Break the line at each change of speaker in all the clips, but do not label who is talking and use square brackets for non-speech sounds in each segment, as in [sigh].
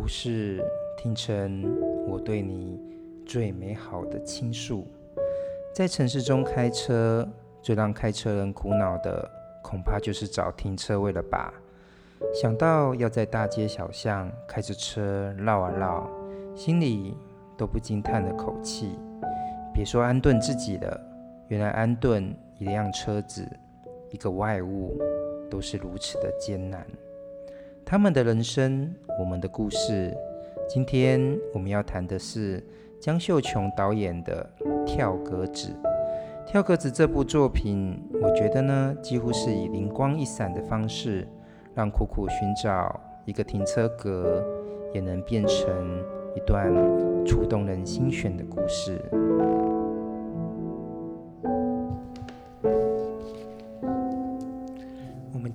故事听成我对你最美好的倾诉。在城市中开车，最让开车人苦恼的，恐怕就是找停车位了吧？想到要在大街小巷开着车绕啊绕，心里都不禁叹了口气。别说安顿自己了，原来安顿一辆车子、一个外物，都是如此的艰难。他们的人生，我们的故事。今天我们要谈的是江秀琼导演的《跳格子》。《跳格子》这部作品，我觉得呢，几乎是以灵光一闪的方式，让苦苦寻找一个停车格，也能变成一段触动人心弦的故事。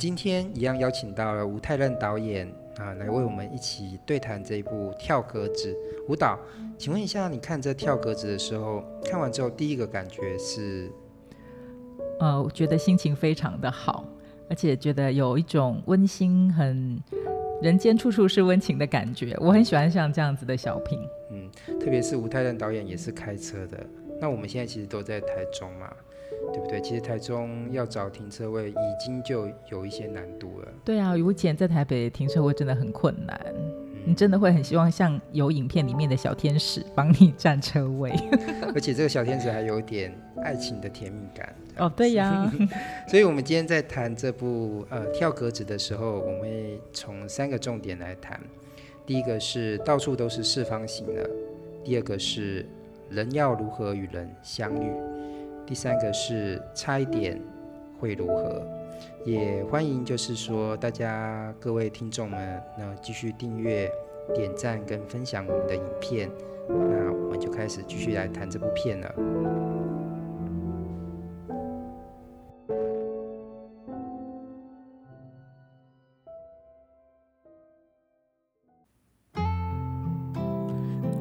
今天一样邀请到了吴泰任导演啊，来为我们一起对谈这一部《跳格子》。舞蹈，请问一下，你看这《跳格子》的时候，看完之后第一个感觉是？
呃，我觉得心情非常的好，而且觉得有一种温馨、很人间处处是温情的感觉。我很喜欢像这样子的小品。
嗯，特别是吴泰任导演也是开车的。那我们现在其实都在台中嘛。对不对？其实台中要找停车位已经就有一些难度了。
对啊，以前在台北停车位真的很困难，嗯、你真的会很希望像有影片里面的小天使帮你占车位。[laughs]
而且这个小天使还有点爱情的甜蜜感。
哦，对呀。[laughs]
所以我们今天在谈这部呃跳格子的时候，我们会从三个重点来谈。第一个是到处都是四方形的，第二个是人要如何与人相遇。第三个是差一点会如何？也欢迎就是说大家各位听众们，那继续订阅、点赞跟分享我们的影片。那我们就开始继续来谈这部片了。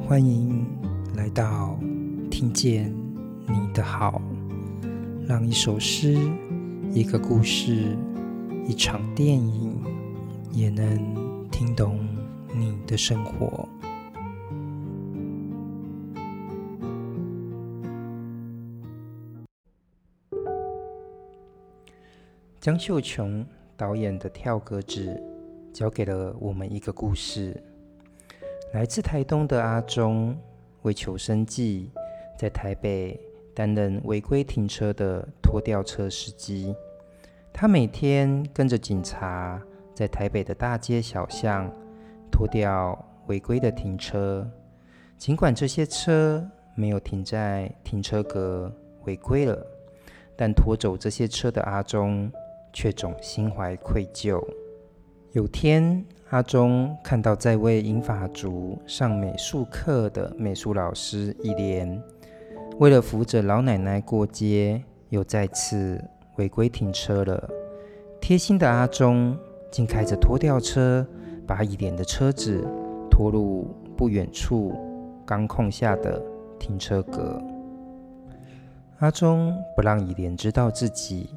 欢迎来到听见的好。让一首诗、一个故事、一场电影，也能听懂你的生活。江秀琼导演的《跳格子》，教给了我们一个故事：来自台东的阿忠，为求生计，在台北。担任违规停车的拖吊车司机，他每天跟着警察在台北的大街小巷拖吊违规的停车。尽管这些车没有停在停车格违规了，但拖走这些车的阿忠却总心怀愧疚。有天，阿忠看到在为银发族上美术课的美术老师一莲。为了扶着老奶奶过街，又再次违规停车了。贴心的阿忠竟开着拖吊车，把以莲的车子拖入不远处刚空下的停车格。阿忠不让以莲知道自己，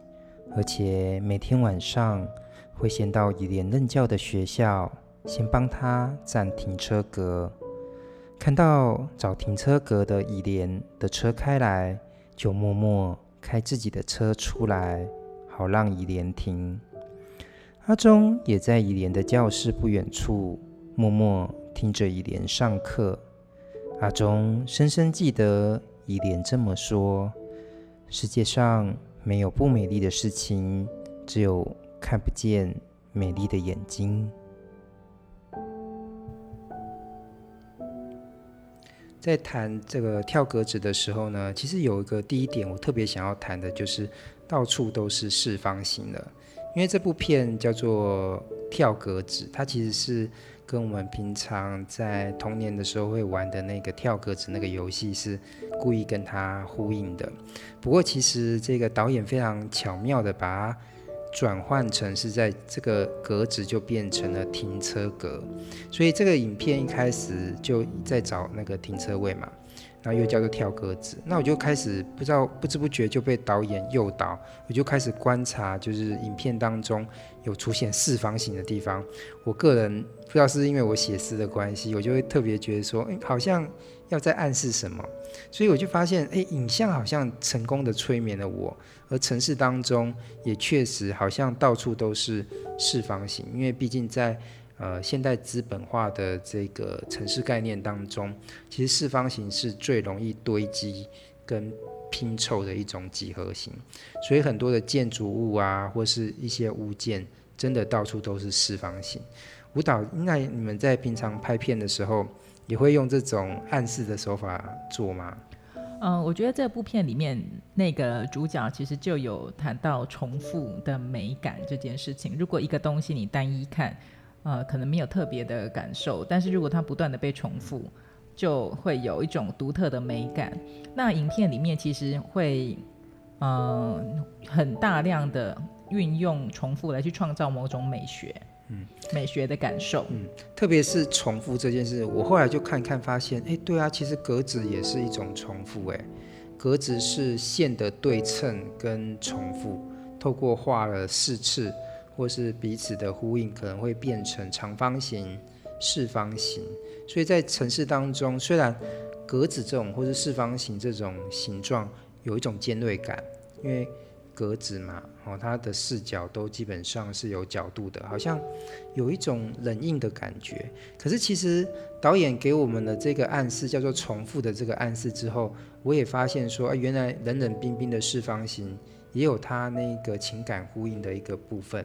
而且每天晚上会先到以莲任教的学校，先帮他占停车格。看到找停车格的以莲的车开来，就默默开自己的车出来，好让以莲停。阿忠也在以莲的教室不远处默默听着以莲上课。阿忠深深记得以莲这么说：“世界上没有不美丽的事情，只有看不见美丽的眼睛。”在谈这个跳格子的时候呢，其实有一个第一点我特别想要谈的，就是到处都是四方形的。因为这部片叫做跳格子，它其实是跟我们平常在童年的时候会玩的那个跳格子那个游戏是故意跟它呼应的。不过其实这个导演非常巧妙的把它。转换成是在这个格子就变成了停车格，所以这个影片一开始就在找那个停车位嘛。然后又叫做跳格子。那我就开始不知道不知不觉就被导演诱导，我就开始观察，就是影片当中有出现四方形的地方。我个人不知道是因为我写诗的关系，我就会特别觉得说，哎，好像要在暗示什么。所以我就发现，哎，影像好像成功的催眠了我，而城市当中也确实好像到处都是四方形，因为毕竟在呃现代资本化的这个城市概念当中，其实四方形是最容易堆积跟拼凑的一种几何形，所以很多的建筑物啊，或是一些物件，真的到处都是四方形。舞蹈，那你们在平常拍片的时候，也会用这种暗示的手法做吗？
嗯，我觉得这部片里面那个主角其实就有谈到重复的美感这件事情。如果一个东西你单一看，呃，可能没有特别的感受，但是如果它不断的被重复，就会有一种独特的美感。那影片里面其实会，嗯、很大量的运用重复来去创造某种美学。嗯，美学的感受，
嗯，特别是重复这件事，我后来就看看发现，哎，对啊，其实格子也是一种重复，哎，格子是线的对称跟重复，透过画了四次或是彼此的呼应，可能会变成长方形、四方形。所以在城市当中，虽然格子这种或是四方形这种形状有一种尖锐感，因为格子嘛，哦，它的视角都基本上是有角度的，好像有一种冷硬的感觉。可是其实导演给我们的这个暗示叫做重复的这个暗示之后，我也发现说，啊原来冷冷冰冰的四方形也有它那个情感呼应的一个部分。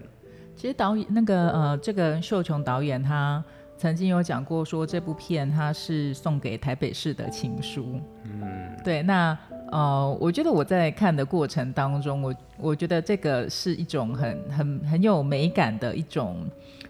其实导演那个呃，这个秀琼导演他曾经有讲过说，这部片他是送给台北市的情书。嗯，对，那。呃，我觉得我在看的过程当中，我我觉得这个是一种很很很有美感的一种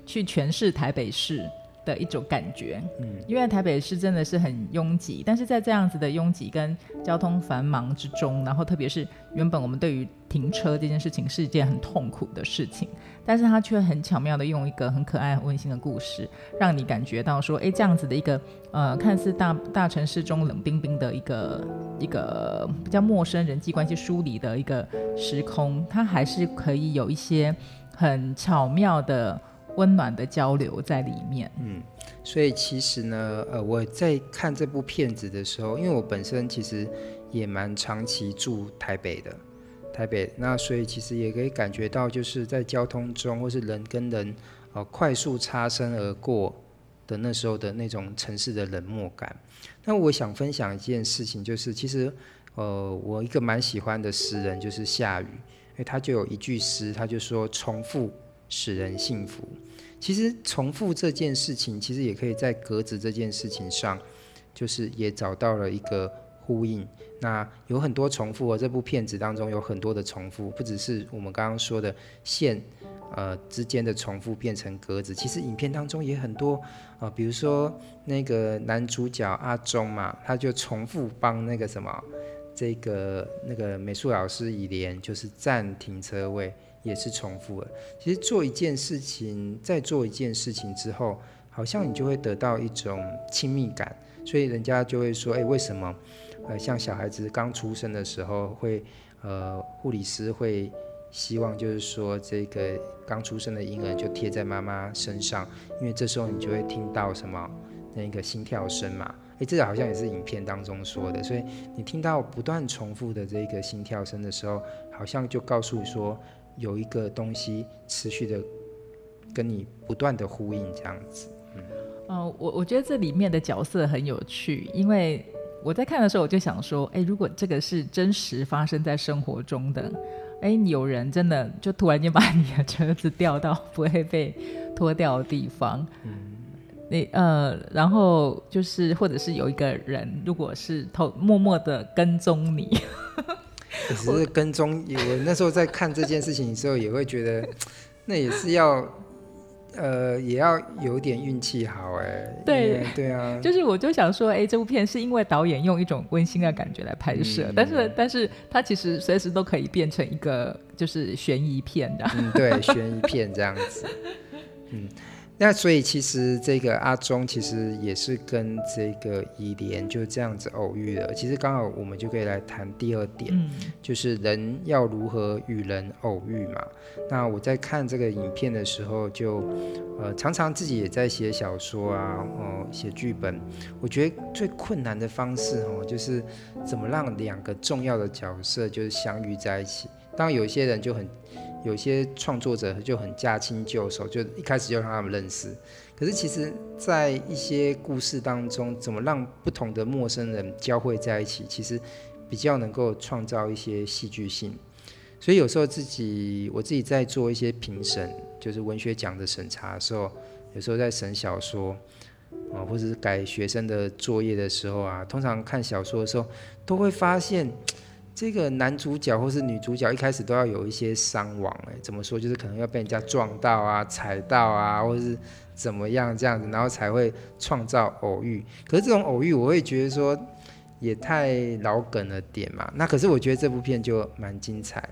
去诠释台北市的一种感觉，嗯，因为台北市真的是很拥挤，但是在这样子的拥挤跟交通繁忙之中，然后特别是原本我们对于停车这件事情是一件很痛苦的事情，但是他却很巧妙的用一个很可爱、很温馨的故事，让你感觉到说，哎，这样子的一个呃，看似大大城市中冷冰冰的一个一个比较陌生人际关系梳理的一个时空，它还是可以有一些很巧妙的。温暖的交流在里面。
嗯，所以其实呢，呃，我在看这部片子的时候，因为我本身其实也蛮长期住台北的，台北，那所以其实也可以感觉到，就是在交通中或是人跟人呃快速擦身而过的那时候的那种城市的冷漠感。那我想分享一件事情，就是其实呃，我一个蛮喜欢的诗人就是夏雨，因为他就有一句诗，他就说重复。使人幸福。其实重复这件事情，其实也可以在格子这件事情上，就是也找到了一个呼应。那有很多重复哦，这部片子当中有很多的重复，不只是我们刚刚说的线呃之间的重复变成格子。其实影片当中也很多啊、呃，比如说那个男主角阿忠嘛，他就重复帮那个什么这个那个美术老师以莲，就是占停车位。也是重复了。其实做一件事情，在做一件事情之后，好像你就会得到一种亲密感，所以人家就会说：“诶，为什么？呃，像小孩子刚出生的时候会，呃，护理师会希望就是说，这个刚出生的婴儿就贴在妈妈身上，因为这时候你就会听到什么那个心跳声嘛。诶，这个好像也是影片当中说的，所以你听到不断重复的这个心跳声的时候，好像就告诉说。”有一个东西持续的跟你不断的呼应，这样子。嗯，
呃，我我觉得这里面的角色很有趣，因为我在看的时候，我就想说，哎，如果这个是真实发生在生活中的，哎，有人真的就突然间把你的车子掉到不会被拖掉的地方，[laughs] 嗯，你呃，然后就是或者是有一个人，如果是偷默默的跟踪你。
只是跟踪，我那时候在看这件事情的时候，也会觉得，那也是要，呃，也要有点运气好哎。
对
对啊，[laughs]
就是我就想说，哎，这部片是因为导演用一种温馨的感觉来拍摄，嗯、但是但是它其实随时都可以变成一个就是悬疑片的。
嗯，对，悬疑片这样子。嗯，那所以其实这个阿忠其实也是跟这个伊莲就这样子偶遇了。其实刚好我们就可以来谈第二点，嗯、就是人要如何与人偶遇嘛。那我在看这个影片的时候就，就呃常常自己也在写小说啊，哦写剧本。我觉得最困难的方式哦，就是怎么让两个重要的角色就是相遇在一起。当然有些人就很。有些创作者就很驾轻就熟，就一开始就让他们认识。可是其实，在一些故事当中，怎么让不同的陌生人交汇在一起，其实比较能够创造一些戏剧性。所以有时候自己，我自己在做一些评审，就是文学奖的审查的时候，有时候在审小说啊，或者是改学生的作业的时候啊，通常看小说的时候，都会发现。这个男主角或是女主角一开始都要有一些伤亡，哎，怎么说？就是可能要被人家撞到啊、踩到啊，或者是怎么样这样子，然后才会创造偶遇。可是这种偶遇，我会觉得说也太老梗了点嘛。那可是我觉得这部片就蛮精彩，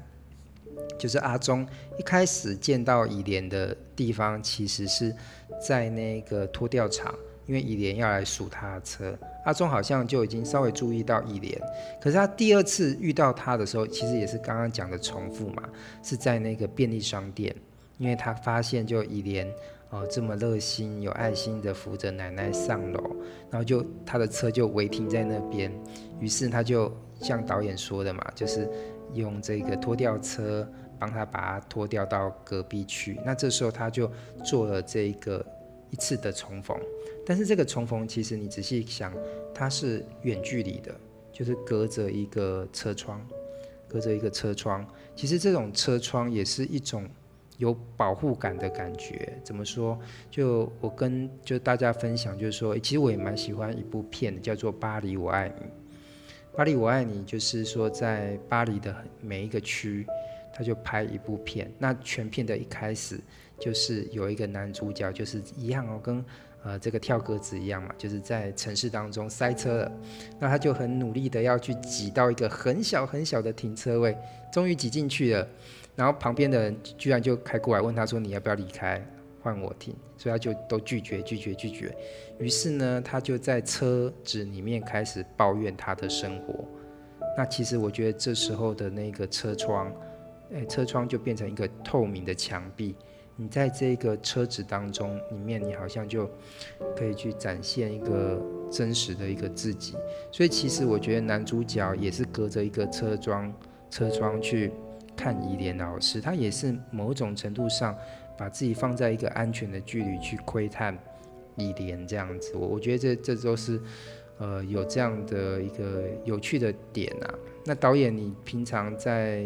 就是阿忠一开始见到伊莲的地方，其实是在那个拖吊场。因为伊莲要来数他的车，阿忠好像就已经稍微注意到伊莲，可是他第二次遇到他的时候，其实也是刚刚讲的重复嘛，是在那个便利商店，因为他发现就伊莲哦这么热心有爱心的扶着奶奶上楼，然后就他的车就违停在那边，于是他就像导演说的嘛，就是用这个拖吊车帮他把他拖吊到隔壁去，那这时候他就做了这个一次的重逢。但是这个重逢，其实你仔细想，它是远距离的，就是隔着一个车窗，隔着一个车窗。其实这种车窗也是一种有保护感的感觉。怎么说？就我跟就大家分享，就是说，其实我也蛮喜欢一部片，叫做《巴黎我爱你》。巴黎我爱你，就是说在巴黎的每一个区，他就拍一部片。那全片的一开始，就是有一个男主角，就是一样哦，跟。呃，这个跳格子一样嘛，就是在城市当中塞车了，那他就很努力的要去挤到一个很小很小的停车位，终于挤进去了，然后旁边的人居然就开过来问他说：“你要不要离开，换我停？”所以他就都拒绝拒绝拒绝。于是呢，他就在车子里面开始抱怨他的生活。那其实我觉得这时候的那个车窗，哎，车窗就变成一个透明的墙壁。你在这个车子当中里面，你好像就可以去展现一个真实的一个自己。所以其实我觉得男主角也是隔着一个车窗，车窗去看伊莲老师，他也是某种程度上把自己放在一个安全的距离去窥探伊莲这样子。我我觉得这这都是呃有这样的一个有趣的点啊。那导演，你平常在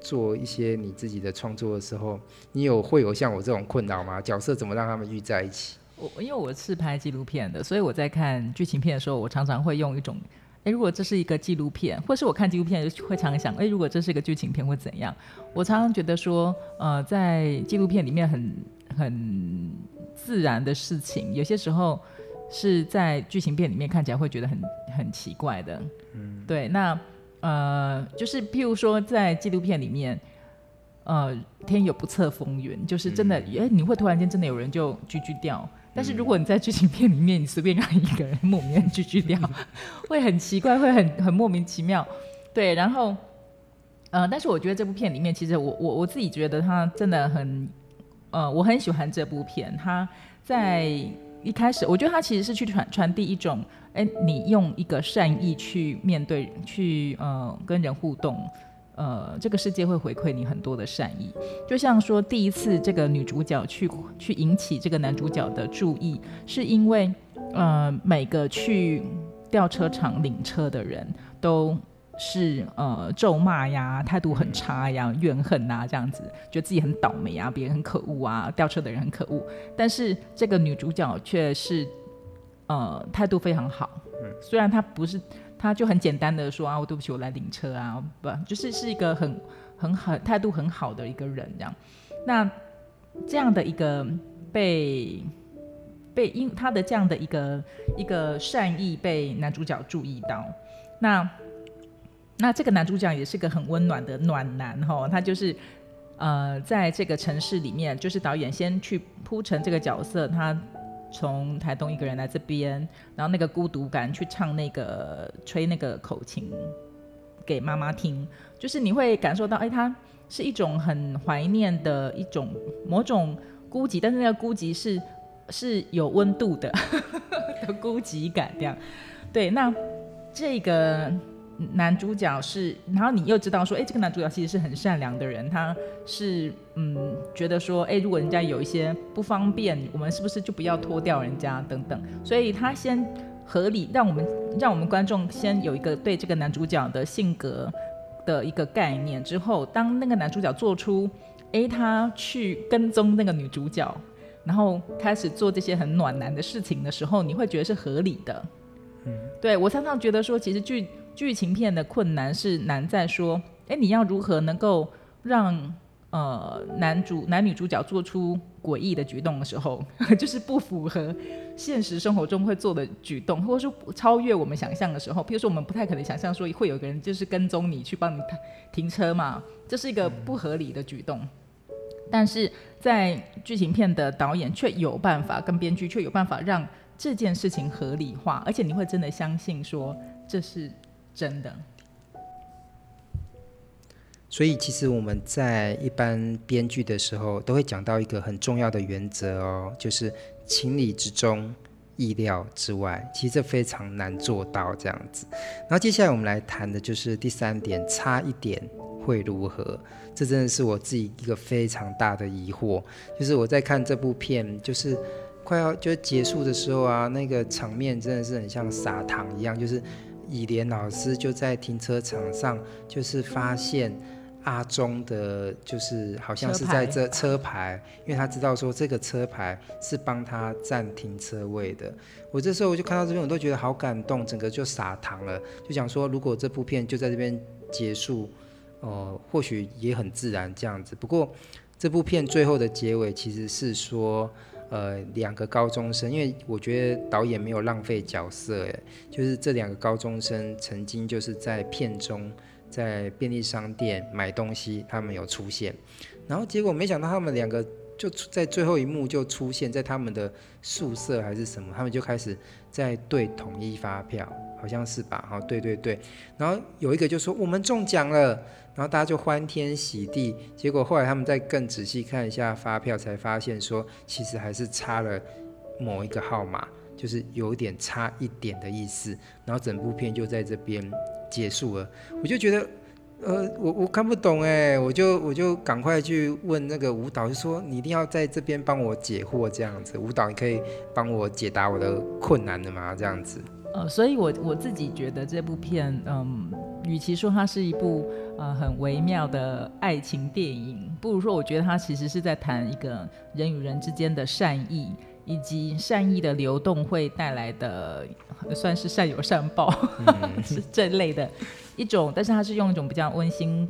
做一些你自己的创作的时候，你有会有像我这种困扰吗？角色怎么让他们遇在一起？
我因为我是拍纪录片的，所以我在看剧情片的时候，我常常会用一种，诶，如果这是一个纪录片，或是我看纪录片就会常常想，诶，如果这是一个剧情片会怎样？我常常觉得说，呃，在纪录片里面很很自然的事情，有些时候是在剧情片里面看起来会觉得很很奇怪的。嗯，对，那。呃，就是譬如说，在纪录片里面，呃，天有不测风云，就是真的，哎、嗯，你会突然间真的有人就锯锯掉。但是如果你在剧情片里面，你随便让一个人莫名锯锯掉，[laughs] 会很奇怪，会很很莫名其妙。对，然后，呃，但是我觉得这部片里面，其实我我我自己觉得它真的很，呃，我很喜欢这部片。它在一开始，我觉得他其实是去传传递一种。哎，你用一个善意去面对，去呃跟人互动，呃，这个世界会回馈你很多的善意。就像说，第一次这个女主角去去引起这个男主角的注意，是因为呃每个去吊车场领车的人都是呃咒骂呀，态度很差呀，怨恨呐这样子，觉得自己很倒霉啊，别人很可恶啊，吊车的人很可恶。但是这个女主角却是。呃，态度非常好。嗯，虽然他不是，他就很简单的说啊，我对不起，我来领车啊，不，就是是一个很很好态度很好的一个人这样。那这样的一个被被因他的这样的一个一个善意被男主角注意到，那那这个男主角也是个很温暖的暖男哈，他就是。呃，在这个城市里面，就是导演先去铺成这个角色，他从台东一个人来这边，然后那个孤独感去唱那个吹那个口琴给妈妈听，就是你会感受到，哎，他是一种很怀念的一种某种孤寂，但是那个孤寂是 [laughs] 是有温度的 [laughs] 的孤寂感，这样。对，那这个。男主角是，然后你又知道说，哎，这个男主角其实是很善良的人，他是嗯，觉得说，哎，如果人家有一些不方便，我们是不是就不要拖掉人家等等，所以他先合理让我们让我们观众先有一个对这个男主角的性格的一个概念，之后当那个男主角做出，哎，他去跟踪那个女主角，然后开始做这些很暖男的事情的时候，你会觉得是合理的。嗯，对，我常常觉得说，其实剧。剧情片的困难是难在说，哎，你要如何能够让呃男主男女主角做出诡异的举动的时候，[laughs] 就是不符合现实生活中会做的举动，或者说超越我们想象的时候，譬如说我们不太可能想象说会有个人就是跟踪你去帮你停车嘛，这是一个不合理的举动。但是在剧情片的导演却有办法，跟编剧却有办法让这件事情合理化，而且你会真的相信说这是。真的，
所以其实我们在一般编剧的时候，都会讲到一个很重要的原则哦，就是情理之中，意料之外。其实这非常难做到这样子。然后接下来我们来谈的就是第三点，差一点会如何？这真的是我自己一个非常大的疑惑。就是我在看这部片，就是快要就结束的时候啊，那个场面真的是很像撒糖一样，就是。以莲老师就在停车场上，就是发现阿忠的，就是好像是在这车牌，因为他知道说这个车牌是帮他占停车位的。我这时候我就看到这边，我都觉得好感动，整个就撒糖了，就想说如果这部片就在这边结束，呃，或许也很自然这样子。不过这部片最后的结尾其实是说。呃，两个高中生，因为我觉得导演没有浪费角色，哎，就是这两个高中生曾经就是在片中在便利商店买东西，他们有出现，然后结果没想到他们两个就在最后一幕就出现在他们的宿舍还是什么，他们就开始在对统一发票，好像是吧？好，对对对，然后有一个就说我们中奖了。然后大家就欢天喜地，结果后来他们再更仔细看一下发票，才发现说其实还是差了某一个号码，就是有点差一点的意思。然后整部片就在这边结束了。我就觉得，呃，我我看不懂哎，我就我就赶快去问那个舞蹈，就说你一定要在这边帮我解惑这样子。舞蹈，你可以帮我解答我的困难的吗？这样子。
呃，所以我我自己觉得这部片，嗯，与其说它是一部呃很微妙的爱情电影，不如说我觉得它其实是在谈一个人与人之间的善意，以及善意的流动会带来的算是善有善报，嗯、[laughs] 是这类的一种，但是它是用一种比较温馨、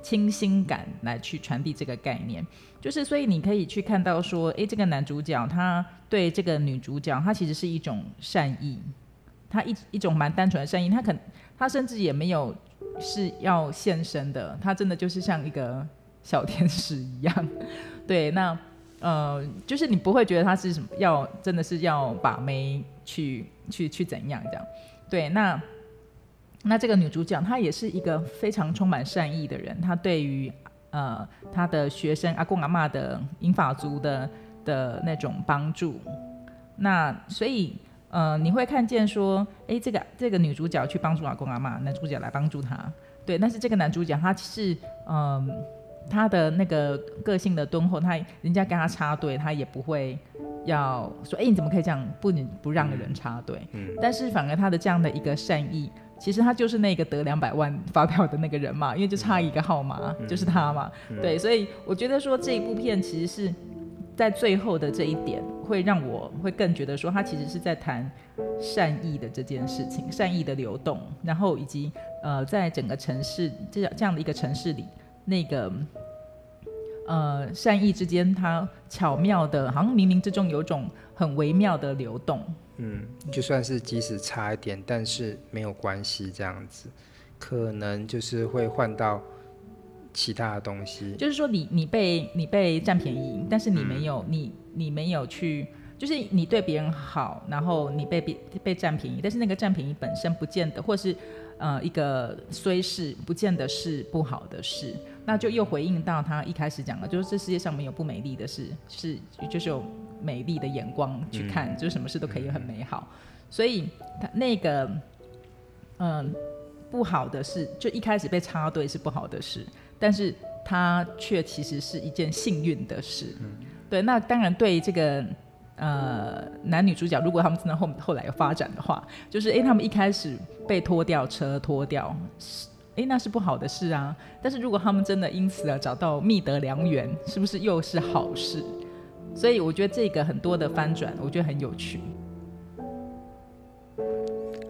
清新感来去传递这个概念，就是所以你可以去看到说，哎，这个男主角他对这个女主角，他其实是一种善意。他一一种蛮单纯的善意，他可他甚至也没有是要献身的，他真的就是像一个小天使一样。[laughs] 对，那呃，就是你不会觉得他是什么要真的是要把妹去去去怎样这样。对，那那这个女主角她也是一个非常充满善意的人，她对于呃她的学生阿公阿嬷的英法族的的那种帮助，那所以。呃，你会看见说，哎，这个这个女主角去帮助阿公阿妈，男主角来帮助她，对。但是这个男主角他是，嗯、呃，他的那个个性的敦厚，他人家跟他插队，他也不会要说，哎，你怎么可以这样不不让人插队？嗯。但是反而他的这样的一个善意，其实他就是那个得两百万发票的那个人嘛，因为就差一个号码，嗯、就是他嘛。嗯、对，所以我觉得说这一部片其实是。在最后的这一点，会让我会更觉得说，他其实是在谈善意的这件事情，善意的流动，然后以及呃，在整个城市这这样的一个城市里，那个呃善意之间，它巧妙的，好像冥冥之中有种很微妙的流动。
嗯，就算是即使差一点，但是没有关系，这样子，可能就是会换到其他的东西。
就是说你，你你被你被占便宜，但是你没有、嗯、你你没有去，就是你对别人好，然后你被别被占便宜，但是那个占便宜本身不见得，或是呃一个虽是不见得是不好的事，那就又回应到他一开始讲的，就是这世界上没有不美丽的事，[laughs] 是就是有美丽的眼光去看，嗯、就是什么事都可以很美好，所以他那个嗯。呃不好的事，就一开始被插队是不好的事，但是它却其实是一件幸运的事。嗯、对，那当然对这个呃男女主角，如果他们真的后后来有发展的话，就是哎，他们一开始被拖掉车拖掉是，哎，那是不好的事啊。但是如果他们真的因此而找到觅得良缘，是不是又是好事？所以我觉得这个很多的翻转，我觉得很有趣。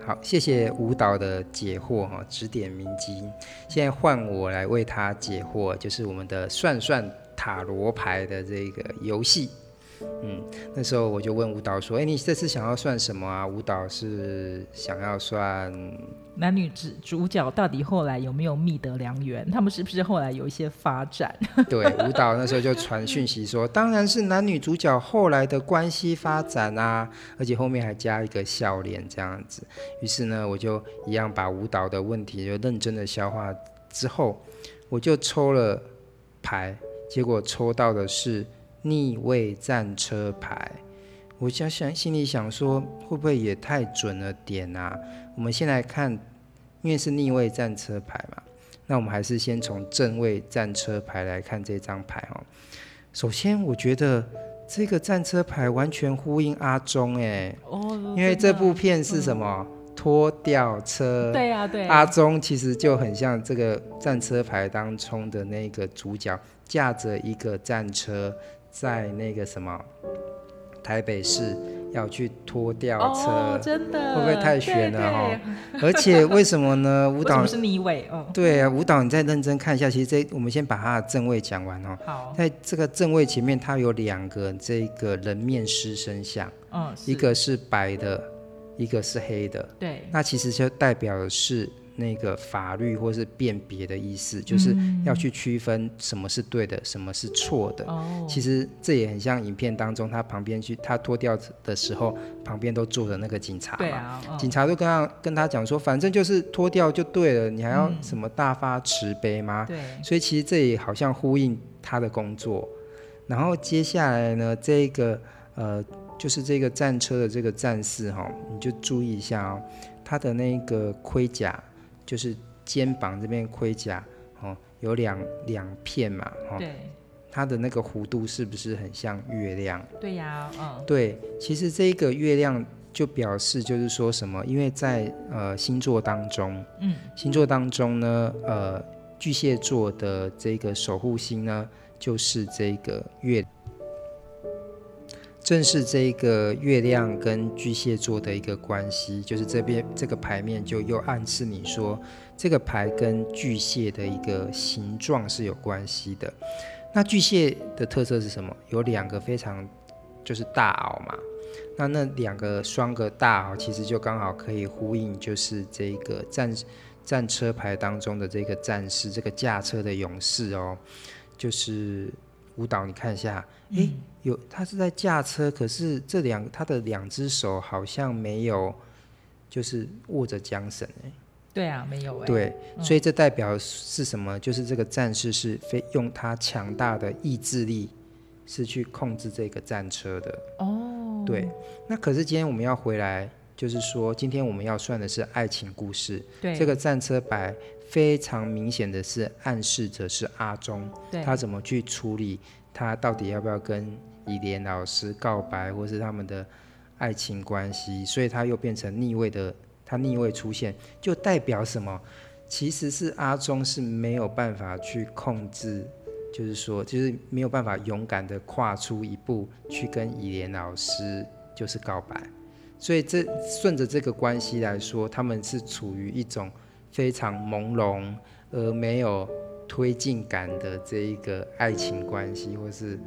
好，谢谢舞蹈的解惑哈，指点迷津。现在换我来为他解惑，就是我们的算算塔罗牌的这个游戏。嗯，那时候我就问舞蹈说：“哎，你这次想要算什么啊？”舞蹈是想要算
男女主主角到底后来有没有觅得良缘？他们是不是后来有一些发展？[laughs]
对，舞蹈那时候就传讯息说：“当然是男女主角后来的关系发展啊，而且后面还加一个笑脸这样子。”于是呢，我就一样把舞蹈的问题就认真的消化之后，我就抽了牌，结果抽到的是。逆位战车牌，我想想，心里想说，会不会也太准了点啊？我们先来看，因为是逆位战车牌嘛，那我们还是先从正位战车牌来看这张牌哦。首先，我觉得这个战车牌完全呼应阿忠哎，哦，因为这部片是什么？拖吊车。
对呀，对。
阿忠其实就很像这个战车牌当中的那个主角，驾着一个战车。在那个什么台北市要去拖吊车，
哦，真的
会不会太悬了哈？而且为什么呢？[laughs] 舞蹈
是逆位哦。
对啊，舞蹈你再认真看一下，其实这我们先把它的正位讲完哦。
好，
在这个正位前面，它有两个这个人面狮身像，
嗯，
一个是白的，一个是黑的。
对，
那其实就代表的是。那个法律或是辨别的意思，就是要去区分什么是对的，什么是错的。
哦，
其实这也很像影片当中，他旁边去他脱掉的时候，旁边都坐着那个警察嘛。
对啊，哦，
警察都跟他跟他讲说，反正就是脱掉就对了，你还要什么大发慈悲吗？
对。
所以其实这也好像呼应他的工作。然后接下来呢，这个呃，就是这个战车的这个战士哈，你就注意一下哦，他的那个盔甲。就是肩膀这边盔甲，哦，有两两片嘛，哦，
对，
它的那个弧度是不是很像月亮？
对呀，嗯，
对，其实这个月亮就表示就是说什么？因为在呃星座当中，
嗯，
星座当中呢，呃，巨蟹座的这个守护星呢，就是这个月。正是这个月亮跟巨蟹座的一个关系，就是这边这个牌面就又暗示你说，这个牌跟巨蟹的一个形状是有关系的。那巨蟹的特色是什么？有两个非常就是大螯嘛。那那两个双个大螯其实就刚好可以呼应，就是这个战战车牌当中的这个战士，这个驾车的勇士哦，就是。舞蹈，你看一下，诶、欸，有他是在驾车，可是这两他的两只手好像没有，就是握着缰绳，哎，
对啊，没有，哎，
对，所以这代表是什么？就是这个战士是非用他强大的意志力，是去控制这个战车的。
哦，
对，那可是今天我们要回来，就是说今天我们要算的是爱情故事，
对，
这个战车牌。非常明显的是暗示着是阿忠，他怎么去处理他到底要不要跟伊莲老师告白，或是他们的爱情关系，所以他又变成逆位的，他逆位出现就代表什么？其实是阿忠是没有办法去控制，就是说，就是没有办法勇敢的跨出一步去跟伊莲老师就是告白，所以这顺着这个关系来说，他们是处于一种。非常朦胧而没有推进感的这一个爱情关系，或是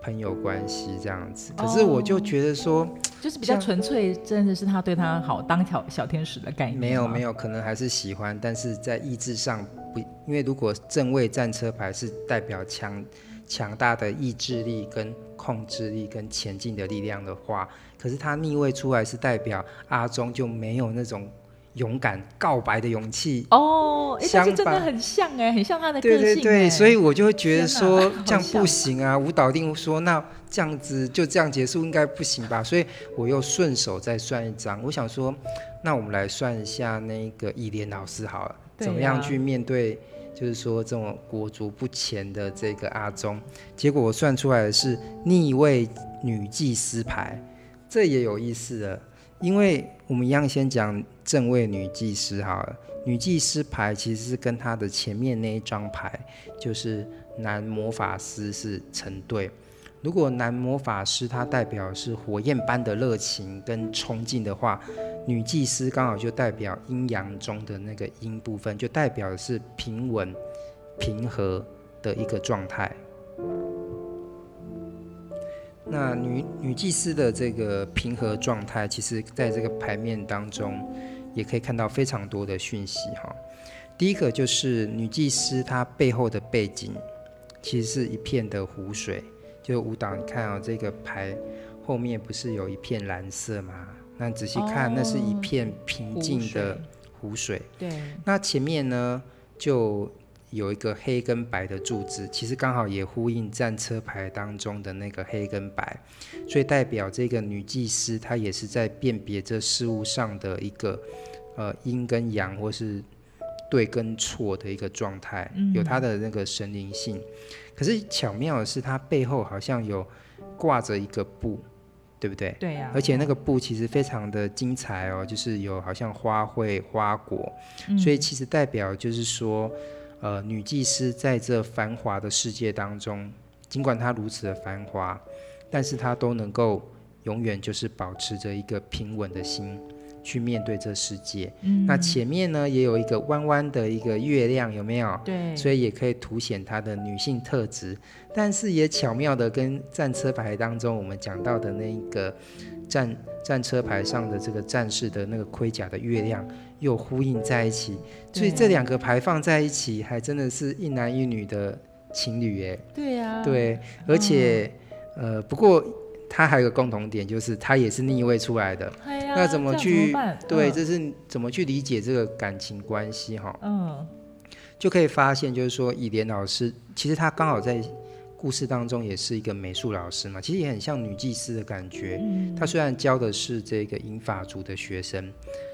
朋友关系这样子。可是我就觉得说，哦、
就是比较纯粹，真的是他对他好，当小小天使的概念。
没有没有，可能还是喜欢，但是在意志上不，因为如果正位战车牌是代表强强大的意志力跟控制力跟前进的力量的话，可是他逆位出来是代表阿忠就没有那种。勇敢告白的勇气
哦，哎、欸，但是真的很像哎，很像他的个性。
对对对，所以我就会觉得说这样不行啊。舞蹈定说那这样子就这样结束应该不行吧？所以我又顺手再算一张。我想说，那我们来算一下那个伊莲老师好了，怎么样去面对，就是说这种裹足不前的这个阿忠。结果我算出来的是逆位女祭司牌，这也有意思了。因为我们一样先讲正位女祭司好了，女祭司牌其实是跟她的前面那一张牌，就是男魔法师是成对。如果男魔法师他代表是火焰般的热情跟冲劲的话，女祭司刚好就代表阴阳中的那个阴部分，就代表的是平稳、平和的一个状态。那女女祭司的这个平和状态，其实在这个牌面当中，也可以看到非常多的讯息哈。第一个就是女祭司她背后的背景，其实是一片的湖水，就舞蹈你看啊、喔，这个牌后面不是有一片蓝色吗？那仔细看，那是一片平静的湖水。对。那前面呢，就。有一个黑跟白的柱子，其实刚好也呼应战车牌当中的那个黑跟白，所以代表这个女祭司她也是在辨别这事物上的一个呃阴跟阳或是对跟错的一个状态，有她的那个神灵性。可是巧妙的是，她背后好像有挂着一个布，对不对？
对呀。
而且那个布其实非常的精彩哦，就是有好像花卉、花果，所以其实代表就是说。呃，女祭司在这繁华的世界当中，尽管她如此的繁华，但是她都能够永远就是保持着一个平稳的心去面对这世界。嗯。那前面呢，也有一个弯弯的一个月亮，有没有？对。所以也可以凸显她的女性特质，但是也巧妙的跟战车牌当中我们讲到的那一个战战车牌上的这个战士的那个盔甲的月亮。又呼应在一起，所以这两个牌放在一起，还真的是一男一女的情侣耶。对呀、啊，对，而且、嗯，呃，不过他还有个共同点，就是他也是逆位出来的。啊、那怎么去对、嗯，这是怎么去理解这个感情关系？哈，嗯，就可以发现，就是说，以莲老师其实他刚好在故事当中也是一个美术老师嘛，其实也很像女祭司的感觉。嗯，他虽然教的是这个银发族的学生。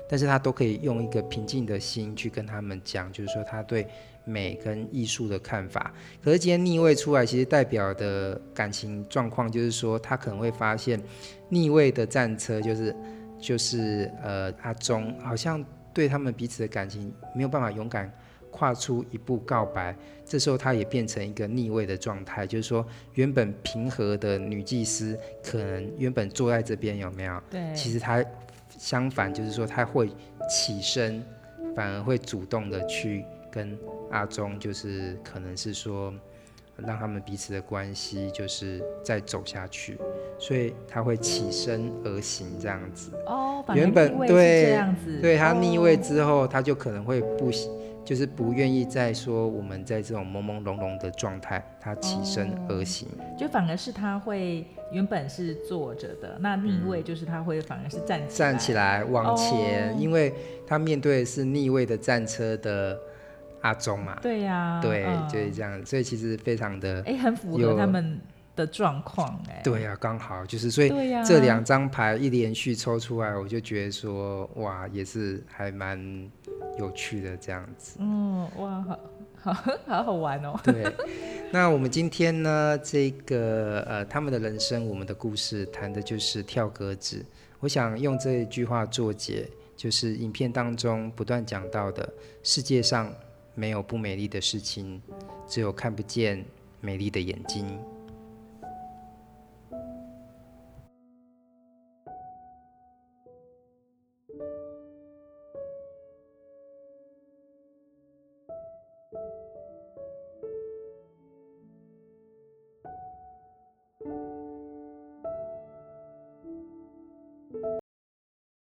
但是他都可以用一个平静的心去跟他们讲，就是说他对美跟艺术的看法。可是今天逆位出来，其实代表的感情状况就是说，他可能会发现逆位的战车就是就是呃阿忠好像对他们彼此的感情没有办法勇敢跨出一步告白。这时候他也变成一个逆位的状态，就是说原本平和的女祭司可能原本坐在这边有没有？对，其实他。相反，就是说他会起身，反而会主动的去跟阿忠，就是可能是说让他们彼此的关系就是再走下去，所以他会起身而行这样子。哦，原本对，对他逆位之后，他就可能会不。就是不愿意再说我们在这种朦朦胧胧的状态，他起身而行，哦，就反而是他会原本是坐着的，那逆位就是他会反而是站起来站起来往前，哦，因为他面对的是逆位的战车的阿忠嘛。对呀，啊，对，嗯，就是这样，所以其实非常的哎，很符合他们的状况哎。对呀，啊，刚好就是所以这两张牌一连续抽出来，我就觉得说哇，也是还蛮。有趣的这样子，嗯，哇，好好好好玩哦。对，那我们今天呢，这个呃，他们的人生，我们的故事，谈的就是跳格子。我想用这一句话作结，就是影片当中不断讲到的：世界上没有不美丽的事情，只有看不见美丽的眼睛。